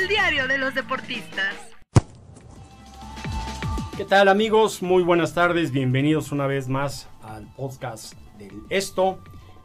el diario de los deportistas. ¿Qué tal amigos? Muy buenas tardes, bienvenidos una vez más al podcast del Esto.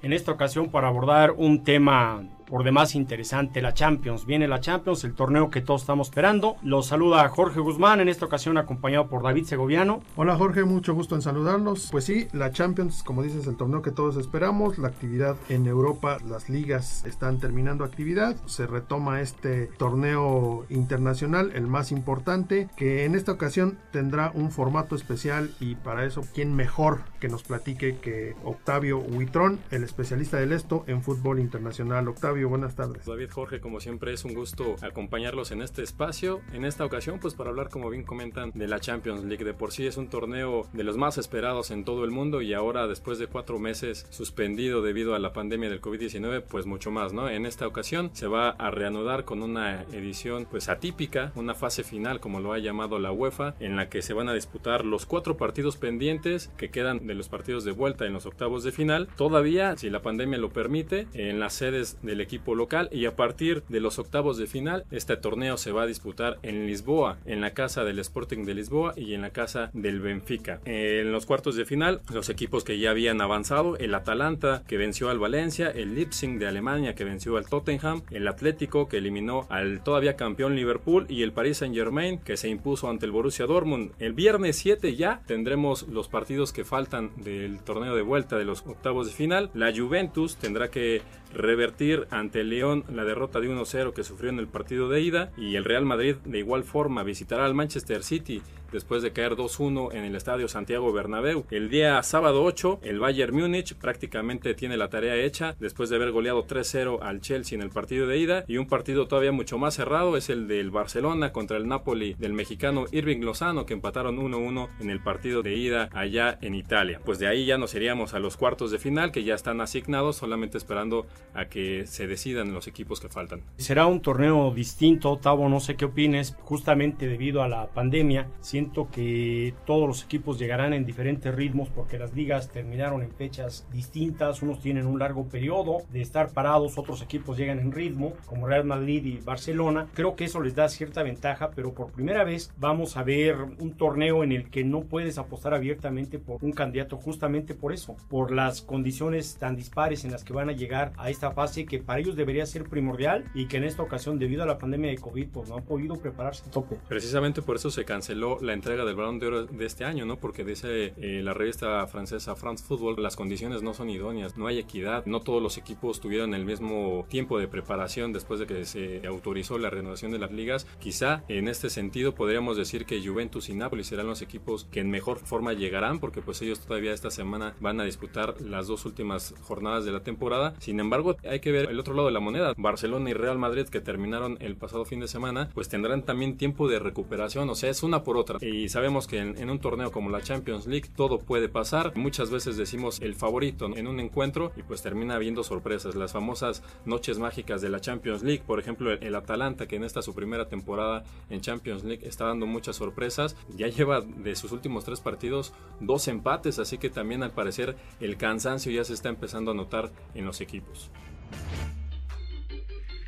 En esta ocasión para abordar un tema por demás interesante, la Champions. Viene la Champions, el torneo que todos estamos esperando. Los saluda Jorge Guzmán, en esta ocasión acompañado por David Segoviano. Hola Jorge, mucho gusto en saludarlos. Pues sí, la Champions, como dices, el torneo que todos esperamos. La actividad en Europa, las ligas están terminando actividad. Se retoma este torneo internacional, el más importante, que en esta ocasión tendrá un formato especial y para eso, ¿quién mejor que nos platique que Octavio Huitrón, el especialista del esto en fútbol internacional? Octavio, buenas tardes. David Jorge, como siempre es un gusto acompañarlos en este espacio. En esta ocasión, pues para hablar, como bien comentan, de la Champions League. De por sí es un torneo de los más esperados en todo el mundo y ahora después de cuatro meses suspendido debido a la pandemia del COVID-19, pues mucho más, ¿no? En esta ocasión se va a reanudar con una edición pues atípica, una fase final como lo ha llamado la UEFA, en la que se van a disputar los cuatro partidos pendientes que quedan de los partidos de vuelta en los octavos de final. Todavía, si la pandemia lo permite, en las sedes del equipo local y a partir de los octavos de final este torneo se va a disputar en Lisboa, en la casa del Sporting de Lisboa y en la casa del Benfica. En los cuartos de final los equipos que ya habían avanzado, el Atalanta que venció al Valencia, el Leipzig de Alemania que venció al Tottenham, el Atlético que eliminó al todavía campeón Liverpool y el Paris Saint Germain que se impuso ante el Borussia Dortmund. El viernes 7 ya tendremos los partidos que faltan del torneo de vuelta de los octavos de final. La Juventus tendrá que revertir ante el León la derrota de 1-0 que sufrió en el partido de ida y el Real Madrid de igual forma visitará al Manchester City después de caer 2-1 en el Estadio Santiago Bernabéu. El día sábado 8, el Bayern Múnich prácticamente tiene la tarea hecha después de haber goleado 3-0 al Chelsea en el partido de ida y un partido todavía mucho más cerrado es el del Barcelona contra el Napoli del mexicano Irving Lozano que empataron 1-1 en el partido de ida allá en Italia. Pues de ahí ya nos iríamos a los cuartos de final que ya están asignados solamente esperando a que se decidan los equipos que faltan. Será un torneo distinto, Tavo, no sé qué opines, justamente debido a la pandemia. Siento que todos los equipos llegarán en diferentes ritmos porque las ligas terminaron en fechas distintas, unos tienen un largo periodo de estar parados, otros equipos llegan en ritmo, como Real Madrid y Barcelona. Creo que eso les da cierta ventaja, pero por primera vez vamos a ver un torneo en el que no puedes apostar abiertamente por un candidato justamente por eso, por las condiciones tan dispares en las que van a llegar a esta fase que para ellos debería ser primordial y que en esta ocasión debido a la pandemia de COVID pues no han podido prepararse a tope. Precisamente por eso se canceló la entrega del balón de oro de este año, ¿no? Porque dice eh, la revista francesa France Football, las condiciones no son idóneas, no hay equidad, no todos los equipos tuvieron el mismo tiempo de preparación después de que se autorizó la renovación de las ligas. Quizá en este sentido podríamos decir que Juventus y Napoli serán los equipos que en mejor forma llegarán porque pues ellos todavía esta semana van a disputar las dos últimas jornadas de la temporada. Sin embargo, hay que ver el otro lado de la moneda. Barcelona y Real Madrid que terminaron el pasado fin de semana, pues tendrán también tiempo de recuperación, o sea, es una por otra. Y sabemos que en, un torneo como la Champions League todo puede pasar. Muchas veces decimos el favorito en un encuentro y pues termina habiendo sorpresas. Las famosas noches mágicas de la Champions League, por ejemplo, el, el Atalanta que en esta su primera temporada en Champions League está dando muchas sorpresas, ya lleva de sus últimos tres partidos dos empates, así que también al parecer el cansancio ya se está empezando a notar en los equipos.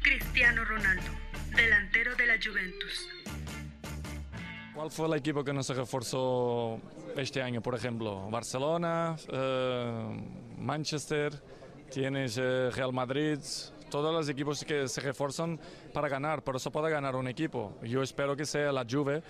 Cristiano Ronaldo, delantero de la Juventus. ¿Cuál fue el equipo que no se reforzó este año? Por ejemplo, Barcelona, eh, Manchester, tienes eh, Real Madrid, todos los equipos que se refuerzan para ganar, pero eso puede ganar un equipo. Yo espero que sea la Juve.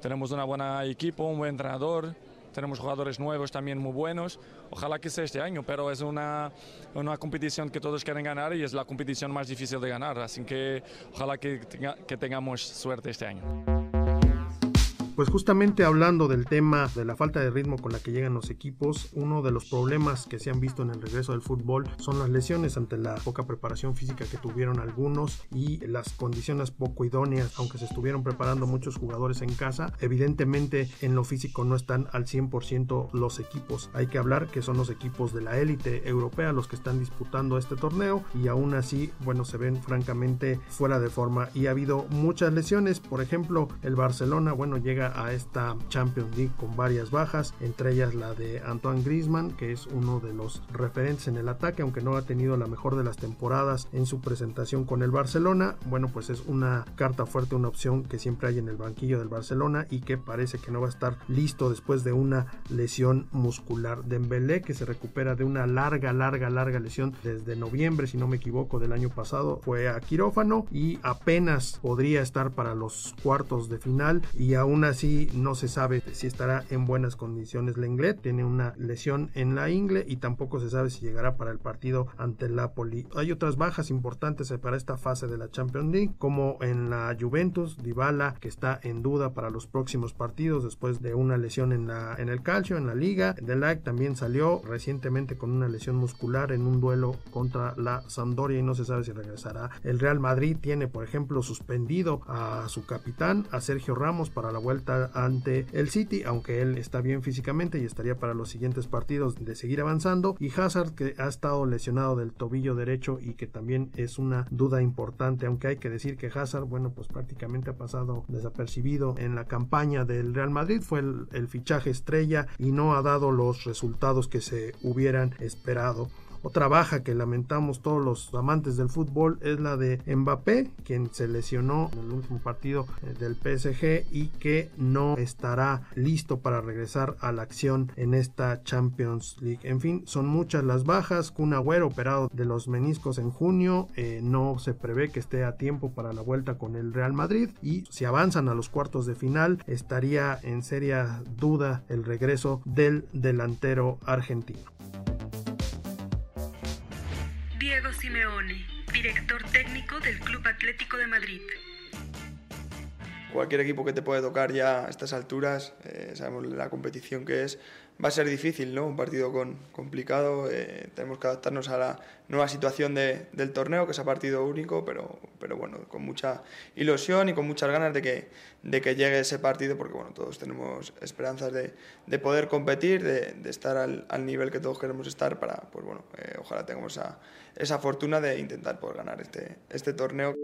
Tenemos una buena equipo, un buen entrenador, tenemos jugadores nuevos también muy buenos. Ojalá que sea este año, pero es una, una competición que todos quieren ganar y es la competición más difícil de ganar. Así que ojalá que, tenga- que tengamos suerte este año. Pues justamente hablando del tema de la falta de ritmo con la que llegan los equipos, uno de los problemas que se han visto en el regreso del fútbol son las lesiones ante la poca preparación física que tuvieron algunos y las condiciones poco idóneas, aunque se estuvieron preparando muchos jugadores en casa. Evidentemente en lo físico no están al 100% los equipos. Hay que hablar que son los equipos de la élite europea los que están disputando este torneo y aún así, bueno, se ven francamente fuera de forma y ha habido muchas lesiones. Por ejemplo, el Barcelona, bueno, llega a esta Champions League con varias bajas, entre ellas la de Antoine Griezmann, que es uno de los referentes en el ataque, aunque no ha tenido la mejor de las temporadas en su presentación con el Barcelona. Bueno, pues es una carta fuerte, una opción que siempre hay en el banquillo del Barcelona y que parece que no va a estar listo después de una lesión muscular. Dembélé, que se recupera de una larga, larga, larga lesión desde noviembre, si no me equivoco, del año pasado, fue a quirófano y apenas podría estar para los cuartos de final y aún así no se sabe si estará en buenas condiciones. Lenglet tiene una lesión en la ingle y tampoco se sabe si llegará para el partido ante el Napoli. Hay otras bajas importantes para esta fase de la Champions League, como en la Juventus, Dybala, que está en duda para los próximos partidos después de una lesión en, la, en el calcio, en la liga. Delac también salió recientemente con una lesión muscular en un duelo contra la Sampdoria y no se sabe si regresará. El Real Madrid tiene, por ejemplo, suspendido a su capitán, a Sergio Ramos, para la vuelta ante el City, aunque él está bien físicamente y estaría para los siguientes partidos de seguir avanzando. Y Hazard, que ha estado lesionado del tobillo derecho y que también es una duda importante, aunque hay que decir que Hazard, bueno, pues prácticamente ha pasado desapercibido en la campaña del Real Madrid, fue el, fichaje estrella y no ha dado los resultados que se hubieran esperado. Otra baja que lamentamos todos los amantes del fútbol es la de Mbappé, quien se lesionó en el último partido eh, del PSG y que no estará listo para regresar a la acción en esta Champions League. En fin, son muchas las bajas. Kun Agüero operado de los meniscos en junio, eh, no se prevé que esté a tiempo para la vuelta con el Real Madrid y si avanzan a los cuartos de final estaría en seria duda el regreso del delantero argentino. Director técnico del Club Atlético de Madrid. Cualquier equipo que te puede tocar ya a estas alturas, eh, sabemos la competición que es, va a ser difícil, ¿no? Un partido con, complicado, eh, tenemos que adaptarnos a la nueva situación de, del torneo, que es a partido único, pero, pero bueno, con mucha ilusión y con muchas ganas de que, de que llegue ese partido, porque bueno, todos tenemos esperanzas de, de poder competir, de, de estar al, al, nivel que todos queremos estar para, pues bueno, eh, ojalá tengamos esa, esa fortuna de intentar poder ganar este, este torneo.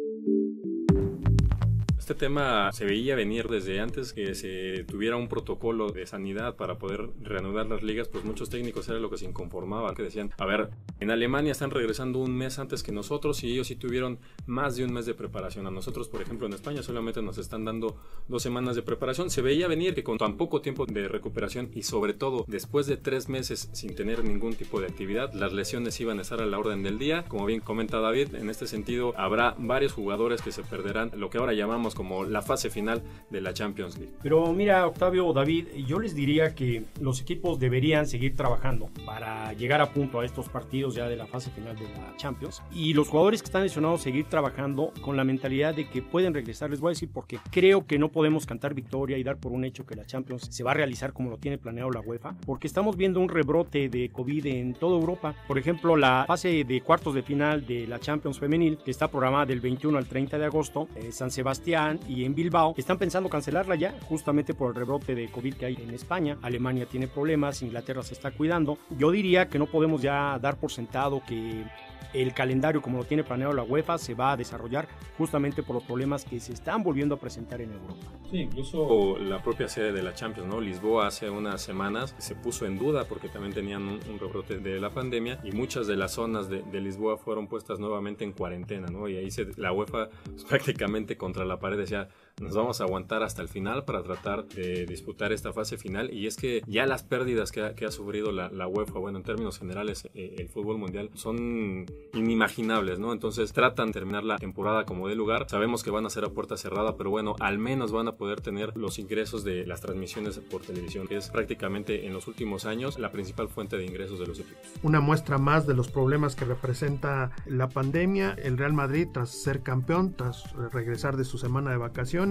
Este tema se veía venir desde antes que se tuviera un protocolo de sanidad para poder reanudar las ligas, pues muchos técnicos era lo que se inconformaban, que decían, a ver, en Alemania están regresando un mes antes que nosotros y ellos sí tuvieron más de un mes de preparación. A nosotros, por ejemplo, en España solamente nos están dando dos semanas de preparación. Se veía venir que con tan poco tiempo de recuperación y sobre todo después de tres meses sin tener ningún tipo de actividad, las lesiones iban a estar a la orden del día. Como bien comenta David, en este sentido habrá varios jugadores que se perderán lo que ahora llamamos como la fase final de la Champions League. Pero mira, Octavio, David, yo les diría que los equipos deberían seguir trabajando para llegar a punto a estos partidos ya de la fase final de la Champions. Y los jugadores que están lesionados seguir trabajando con la mentalidad de que pueden regresar. Les voy a decir porque creo que no podemos cantar victoria y dar por un hecho que la Champions se va a realizar como lo tiene planeado la UEFA, porque estamos viendo un rebrote de COVID en toda Europa. Por ejemplo, la fase de cuartos de final de la Champions femenil, que está programada del 21 al 30 de agosto, en San Sebastián y en Bilbao, están pensando cancelarla ya, justamente por el rebrote de COVID que hay en España. Alemania tiene problemas, Inglaterra se está cuidando. Yo diría que no podemos ya dar por sentado que el calendario como lo tiene planeado la UEFA se va a desarrollar justamente por los problemas que se están volviendo a presentar en Europa. Sí, incluso la propia sede de la Champions, ¿no? Lisboa hace unas semanas se puso en duda porque también tenían un, un rebrote de la pandemia y muchas de las zonas de, de, Lisboa fueron puestas nuevamente en cuarentena, ¿no? Y ahí se, la UEFA prácticamente contra la pared decía, nos vamos a aguantar hasta el final para tratar de disputar esta fase final y es que ya las pérdidas que ha, sufrido la, la, UEFA, bueno, en términos generales eh, el fútbol mundial son inimaginables, ¿no? Entonces tratan de terminar la temporada como de lugar, sabemos que van a ser a puerta cerrada, pero bueno, al menos van a poder tener los ingresos de las transmisiones por televisión, que es prácticamente en los últimos años la principal fuente de ingresos de los equipos. Una muestra más de los problemas que representa la pandemia, el Real Madrid tras ser campeón, tras regresar de su semana de vacaciones,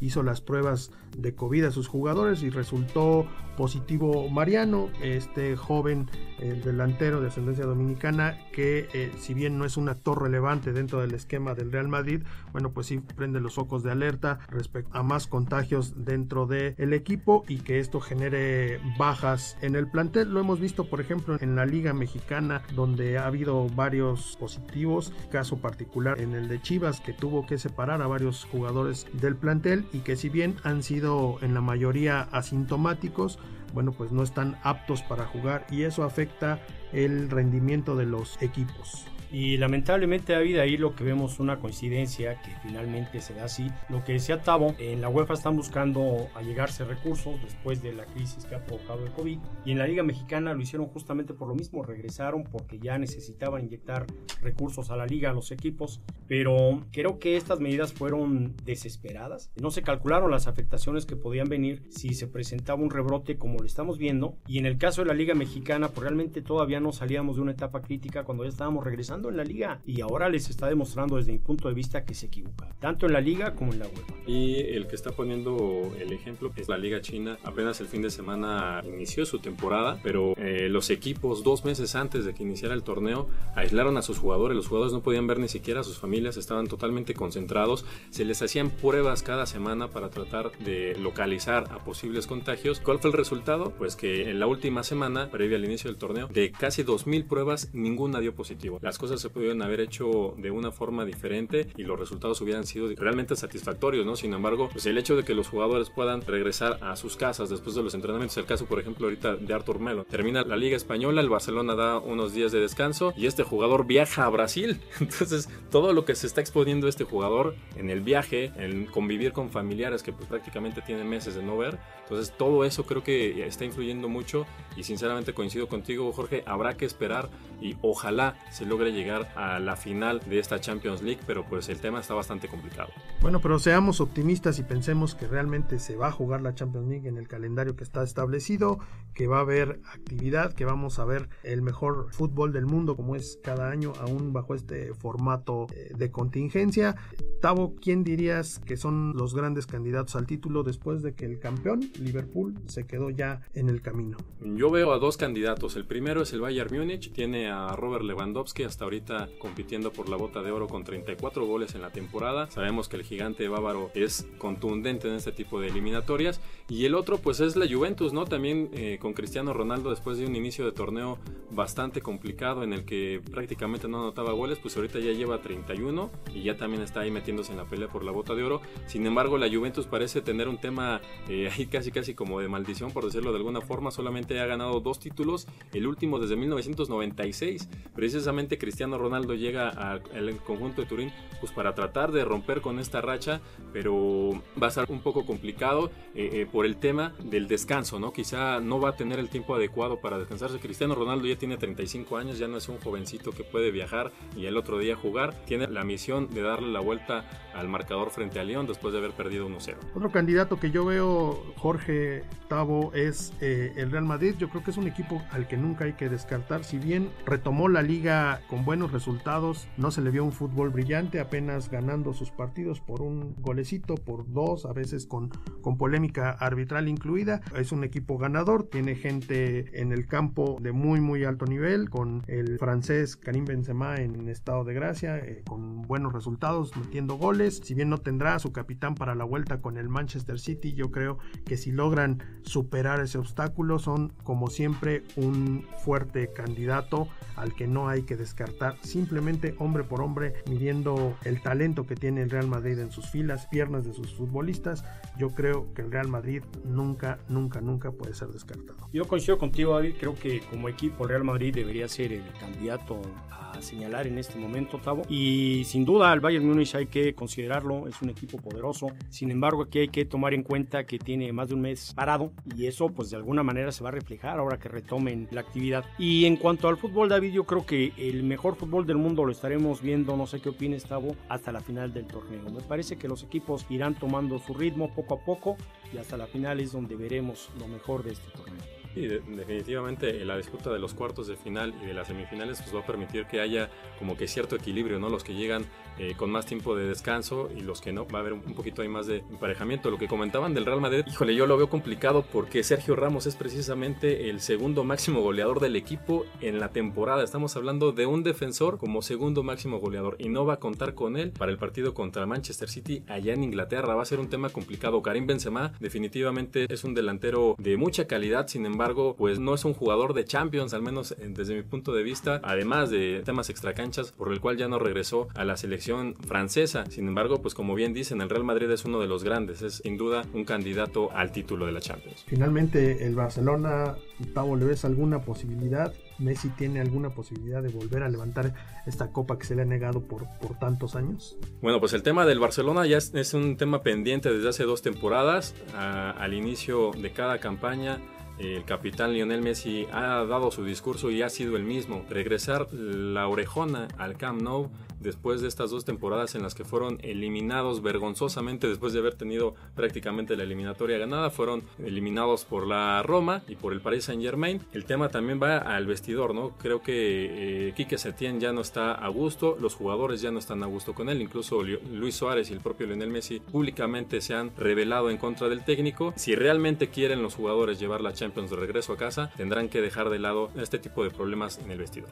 hizo las pruebas de COVID a sus jugadores y resultó positivo Mariano, este joven el delantero de ascendencia dominicana que eh, si bien no es un actor relevante dentro del esquema del Real Madrid, bueno pues sí prende los focos de alerta respecto a más contagios dentro del equipo y que esto genere bajas en el plantel. Lo hemos visto por ejemplo en la Liga Mexicana donde ha habido varios positivos, caso particular en el de Chivas que tuvo que separar a varios jugadores del plantel y que si bien han sido en la mayoría asintomáticos, bueno, pues no están aptos para jugar y eso afecta el rendimiento de los equipos. Y lamentablemente David ahí lo que vemos una coincidencia que finalmente se da así. Lo que decía Tavo, en la UEFA están buscando allegarse recursos después de la crisis que ha provocado el COVID y en la Liga Mexicana lo hicieron justamente por lo mismo, regresaron porque ya necesitaban inyectar recursos a la liga, a los equipos, pero creo que estas medidas fueron desesperadas. No se calcularon las afectaciones que podían venir si se presentaba un rebrote como lo estamos viendo y en el caso de la Liga Mexicana pues realmente todavía no salíamos de una etapa crítica cuando ya estábamos regresando en la liga y ahora les está demostrando desde mi punto de vista que se equivoca, tanto en la liga como en la web. Y el que está poniendo el ejemplo es la liga china. Apenas el fin de semana inició su temporada, pero eh, los equipos dos meses antes de que iniciara el torneo aislaron a sus jugadores. Los jugadores no podían ver ni siquiera a sus familias, estaban totalmente concentrados. Se les hacían pruebas cada semana para tratar de localizar a posibles contagios. ¿Cuál fue el resultado? Pues que en la última semana, previa al inicio del torneo, de casi 2.000 pruebas, ninguna dio positivo. Las cosas se pudieron haber hecho de una forma diferente y los resultados hubieran sido realmente satisfactorios, ¿no? Sin embargo, pues el hecho de que los jugadores puedan regresar a sus casas después de los entrenamientos, el caso por ejemplo ahorita de Artur Melo, termina la Liga Española, el Barcelona da unos días de descanso y este jugador viaja a Brasil. Entonces, todo lo que se está exponiendo este jugador en el viaje, en convivir con familiares que pues prácticamente tienen meses de no ver, entonces todo eso creo que está influyendo mucho y sinceramente coincido contigo Jorge, habrá que esperar y ojalá se logre llegar a la final de esta Champions League, pero pues el tema está bastante complicado. Bueno, pero seamos optimistas y pensemos que realmente se va a jugar la Champions League en el calendario que está establecido, que va a haber actividad, que vamos a ver el mejor fútbol del mundo como es cada año, aún bajo este formato eh, de contingencia. Tavo, ¿quién dirías que son los grandes candidatos al título después de que el campeón, Liverpool, se quedó ya en el camino? Yo veo a dos candidatos. El primero es el Bayern Múnich, tiene a Robert Lewandowski hasta ahorita compitiendo por la bota de oro con 34 goles en la temporada. Sabemos que el gigante bávaro es contundente en este tipo de eliminatorias. Y el otro pues es la Juventus, ¿no? También eh, con Cristiano Ronaldo después de un inicio de torneo bastante complicado en el que prácticamente no anotaba goles, pues ahorita ya lleva 31 y ya también está ahí metiéndose en la pelea por la bota de oro. Sin embargo, la Juventus parece tener un tema eh, ahí casi casi como de maldición, por decirlo de alguna forma. Solamente ha ganado dos títulos, el último desde 1996. Precisamente Cristiano Ronaldo llega al conjunto de Turín pues para tratar de romper con esta racha, pero va a ser un poco complicado eh, eh, por el tema del descanso, ¿no? Quizá no va a tener el tiempo adecuado para descansarse. Cristiano Ronaldo ya tiene 35 años, ya no es un jovencito que puede viajar y el otro día jugar. Tiene la misión de darle la vuelta al marcador frente a León después de haber perdido 1-0. Otro candidato que yo veo, Jorge Tavo, es eh, el Real Madrid. Yo creo que es un equipo al que nunca hay que descartar. Si bien retomó la liga con buenos resultados. No se le vio un fútbol brillante, apenas ganando sus partidos por un golecito, por dos, a veces con, con polémica arbitral incluida. Es un equipo ganador, tiene gente en el campo de muy, muy alto nivel, con el francés Karim Benzema en estado de gracia, eh, con buenos resultados, metiendo goles. Si bien no tendrá a su capitán para la vuelta con el Manchester City, yo creo que si logran superar ese obstáculo, son como siempre un fuerte candidato al que no hay que descartar simplemente hombre por hombre, midiendo el talento que tiene el Real Madrid en sus filas, piernas de sus futbolistas, yo creo que el Real Madrid nunca, nunca, nunca puede ser descartado. Yo coincido contigo, David, creo que como equipo el Real Madrid debería ser el candidato a señalar en este momento, Tavo. Y sin duda el Bayern Múnich hay que considerarlo, es un equipo poderoso. Sin embargo, aquí hay que tomar en cuenta que tiene más de un mes parado y eso pues de alguna manera se va a reflejar ahora que retomen la actividad. Y en cuanto al fútbol, David, yo creo que el mejor fútbol del mundo lo estaremos viendo, no sé qué opines, Tavo, hasta la final del torneo. Me parece que los equipos irán tomando su ritmo poco a poco y hasta la final es donde veremos lo mejor de este torneo. Y definitivamente la disputa de los cuartos de final y de las semifinales pues va a permitir que haya como que cierto equilibrio, ¿no? Los que llegan eh, con más tiempo de descanso y los que no, va a haber un poquito ahí más de emparejamiento. Lo que comentaban del Real Madrid, híjole, yo lo veo complicado porque Sergio Ramos es precisamente el segundo máximo goleador del equipo en la temporada. Estamos hablando de un defensor como segundo máximo goleador y no va a contar con él para el partido contra Manchester City allá en Inglaterra. Va a ser un tema complicado. Karim Benzema definitivamente es un delantero de mucha calidad, sin embargo, pues no es un jugador de Champions, al menos desde mi punto de vista, además de temas extracanchas, por el cual ya no regresó a la selección francesa. Sin embargo, pues como bien dicen, el Real Madrid es uno de los grandes, es sin duda un candidato al título de la Champions. Finalmente, el Barcelona, Pablo, ¿le ves alguna posibilidad? Messi tiene alguna posibilidad de volver a levantar esta copa que se le ha negado por, por tantos años? Bueno, pues el tema del Barcelona ya es, un tema pendiente desde hace dos temporadas. al inicio de cada campaña el capitán Lionel Messi ha dado su discurso y ha sido el mismo. Regresar la orejona al Camp Nou después de estas dos temporadas en las que fueron eliminados vergonzosamente después de haber tenido prácticamente la eliminatoria ganada, fueron eliminados por la Roma y por el Paris Saint Germain. El tema también va al vestidor, ¿no? Creo que eh, Quique Setién ya no está a gusto, los jugadores ya no están a gusto con él, incluso Luis Suárez y el propio Lionel Messi públicamente se han revelado en contra del técnico. Si realmente quieren los jugadores llevar la Champions de regreso a casa, tendrán que dejar de lado este tipo de problemas en el vestidor.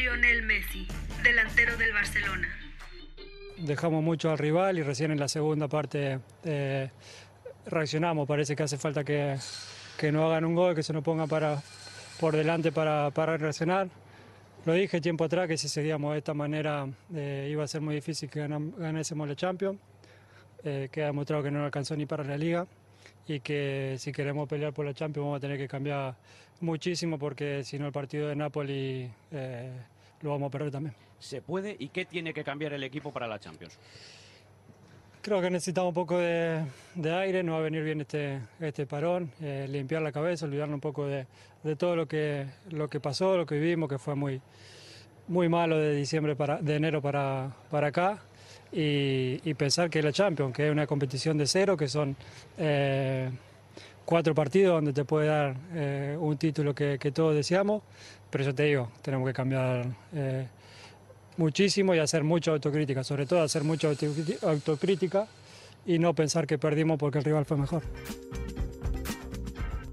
Lionel Messi, delantero del Barcelona. Dejamos mucho al rival y recién en la segunda parte eh, reaccionamos. Parece que hace falta que, que, no hagan un gol, que se nos ponga para, por delante para, para reaccionar. Lo dije tiempo atrás que si seguíamos de esta manera eh, iba a ser muy difícil que ganásemos la Champions. Eh, queda demostrado que no alcanzó ni para la liga y que si queremos pelear por la Champions vamos a tener que cambiar muchísimo porque si no el partido de Napoli eh, lo vamos a perder también. ¿Se puede y qué tiene que cambiar el equipo para la Champions? Creo que necesitamos un poco de, aire, no va a venir bien este, este parón, eh, limpiar la cabeza, olvidarnos un poco de, todo lo que, lo que pasó, lo que vivimos, que fue muy, muy malo de diciembre para, de enero para, para acá y, pensar que la Champions, que es una competición de cero, que son eh, cuatro partidos donde te puede dar eh, un título que, todos deseamos, pero yo te digo, tenemos que cambiar eh, muchísimo y hacer mucha autocrítica, sobre todo hacer mucha autocrítica y no pensar que perdimos porque el rival fue mejor.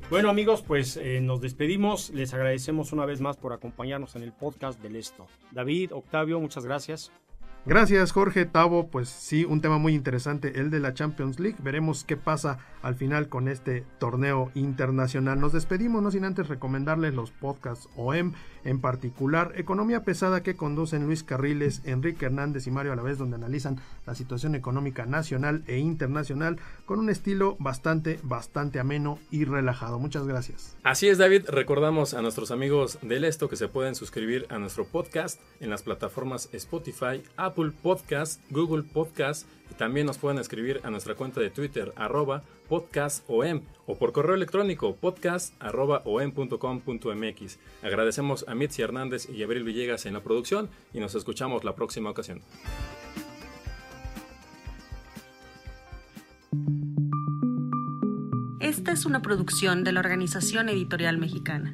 Bueno amigos, pues nos despedimos. Les agradecemos una vez más por acompañarnos en el podcast del Esto. David, Octavio, muchas gracias. Gracias Jorge Tavo, pues sí, un tema muy interesante, el de la Champions League. Veremos qué pasa al final con este torneo internacional. Nos despedimos, no sin antes recomendarles los podcasts OEM, en particular Economía Pesada que conducen Luis Carriles, Enrique Hernández y Mario Alavés, donde analizan la situación económica nacional e internacional con un estilo bastante, bastante ameno y relajado. Muchas gracias. Así es David, recordamos a nuestros amigos del Esto que se pueden suscribir a nuestro podcast en las plataformas Spotify, Apple, Podcast, Google Podcast y también nos pueden escribir a nuestra cuenta de Twitter arroba podcastom o por correo electrónico podcast arroba om.com.mx. Agradecemos a Mitzi Hernández y Abril Villegas en la producción y nos escuchamos la próxima ocasión. Esta es una producción de la Organización Editorial Mexicana.